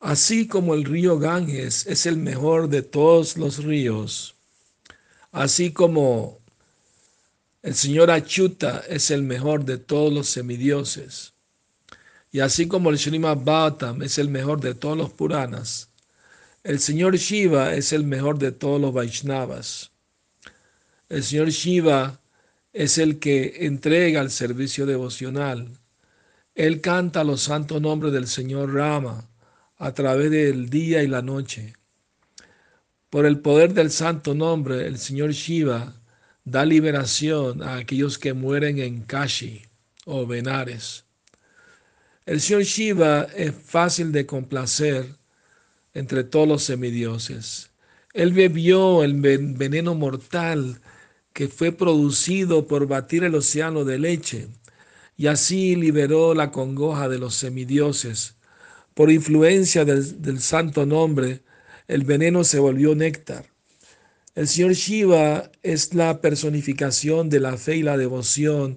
Así como el río Ganges es el mejor de todos los ríos, así como el señor Achuta es el mejor de todos los semidioses, y así como el Srimad Bhattam es el mejor de todos los Puranas, el señor Shiva es el mejor de todos los Vaishnavas. El señor Shiva es el que entrega el servicio devocional. Él canta los santos nombres del señor Rama a través del día y la noche. Por el poder del santo nombre, el Señor Shiva da liberación a aquellos que mueren en Kashi o Benares. El Señor Shiva es fácil de complacer entre todos los semidioses. Él bebió el veneno mortal que fue producido por batir el océano de leche y así liberó la congoja de los semidioses por influencia del, santo nombre, el veneno se volvió néctar. El señor Shiva es la personificación de la fe y la devoción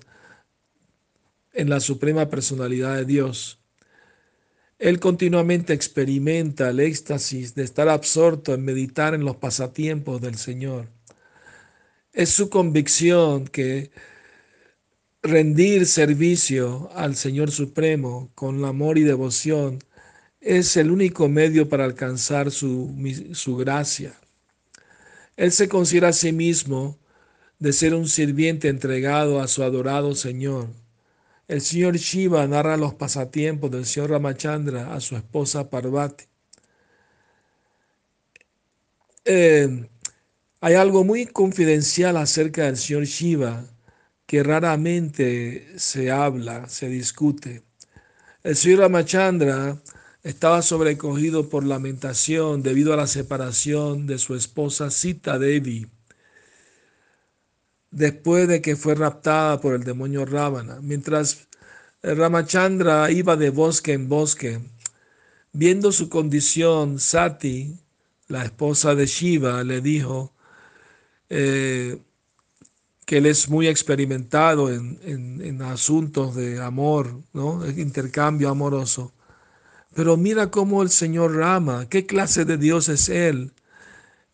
en la suprema personalidad de Dios. Él continuamente experimenta el éxtasis de estar absorto en meditar en los pasatiempos del Señor. Es su convicción que rendir servicio al Señor Supremo con amor y devoción es el único medio para alcanzar su, su gracia. Él se considera a sí mismo de ser un sirviente entregado a su adorado Señor. El señor Shiva narra los pasatiempos del señor Ramachandra a su esposa Parvati. Eh, hay algo muy confidencial acerca del señor Shiva que raramente se habla, se discute. El señor Ramachandra estaba sobrecogido por lamentación debido a la separación de su esposa Sita Devi, después de que fue raptada por el demonio Ravana. Mientras Ramachandra iba de bosque en bosque, viendo su condición, Sati, la esposa de Shiva, le dijo eh, que él es muy experimentado en, en asuntos de amor, ¿no? intercambio amoroso pero mira cómo el Señor Rama, qué clase de Dios es Él.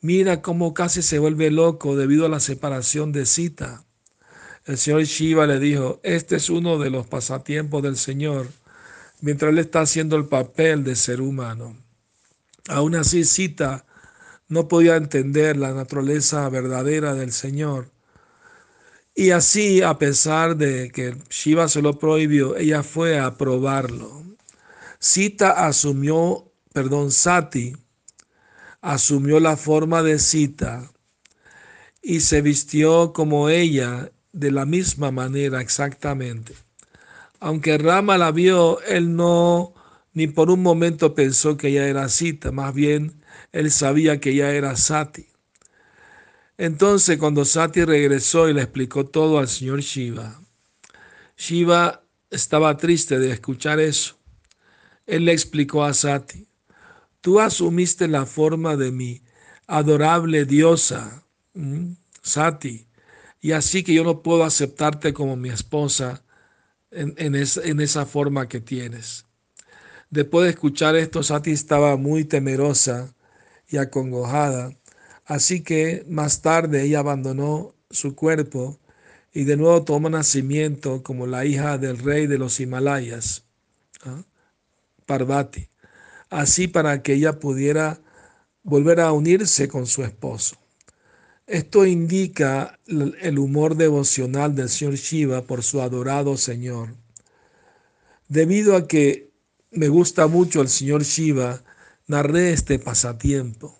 Mira cómo casi se vuelve loco debido a la separación de Sita. El Señor Shiva le dijo, este es uno de los pasatiempos del Señor, mientras Él está haciendo el papel de ser humano. Aún así, Sita no podía entender la naturaleza verdadera del Señor. Y así, a pesar de que Shiva se lo prohibió, ella fue a probarlo. Sita asumió, perdón, Sati asumió la forma de Sita y se vistió como ella de la misma manera exactamente. Aunque Rama la vio, él no ni por un momento pensó que ella era Sita, más bien él sabía que ella era Sati. Entonces cuando Sati regresó y le explicó todo al señor Shiva, Shiva estaba triste de escuchar eso él le explicó a Sati, tú asumiste la forma de mi adorable diosa, Sati, y así que yo no puedo aceptarte como mi esposa en, esa forma que tienes. Después de escuchar esto, Sati estaba muy temerosa y acongojada, así que más tarde ella abandonó su cuerpo y de nuevo tomó nacimiento como la hija del rey de los Himalayas. ¿ah? Parvati, así para que ella pudiera volver a unirse con su esposo. Esto indica el humor devocional del Señor Shiva por su adorado Señor. Debido a que me gusta mucho el Señor Shiva, narré este pasatiempo.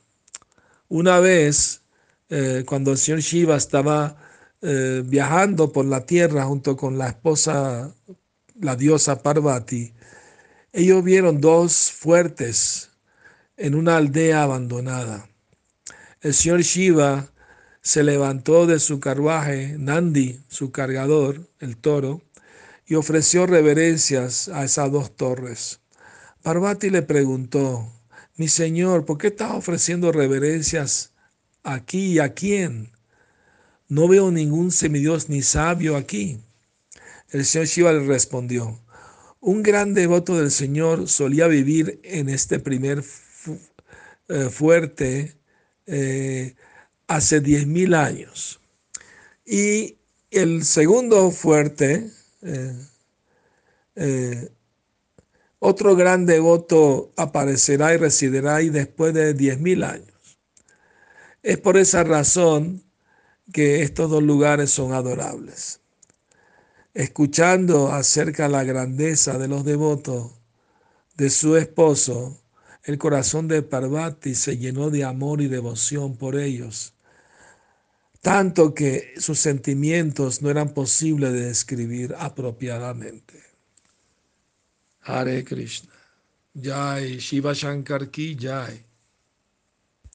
Una vez, eh, cuando el Señor Shiva estaba eh, viajando por la tierra junto con la esposa, la diosa Parvati, ellos vieron dos fuertes en una aldea abandonada. El señor Shiva se levantó de su carruaje, Nandi, su cargador, el toro, y ofreció reverencias a esas dos torres. Parvati le preguntó, mi señor, ¿por qué estás ofreciendo reverencias aquí y a quién? No veo ningún semidios ni sabio aquí. El señor Shiva le respondió, Un gran devoto del Señor solía vivir en este primer eh, fuerte eh, hace 10.000 años. Y el segundo fuerte, eh, otro gran devoto aparecerá y residirá ahí después de 10.000 años. Es por esa razón que estos dos lugares son adorables. Escuchando acerca de la grandeza de los devotos de su esposo, el corazón de Parvati se llenó de amor y devoción por ellos, tanto que sus sentimientos no eran posibles de describir apropiadamente. Hare Krishna. Jai Shiva Shankar ki Jai.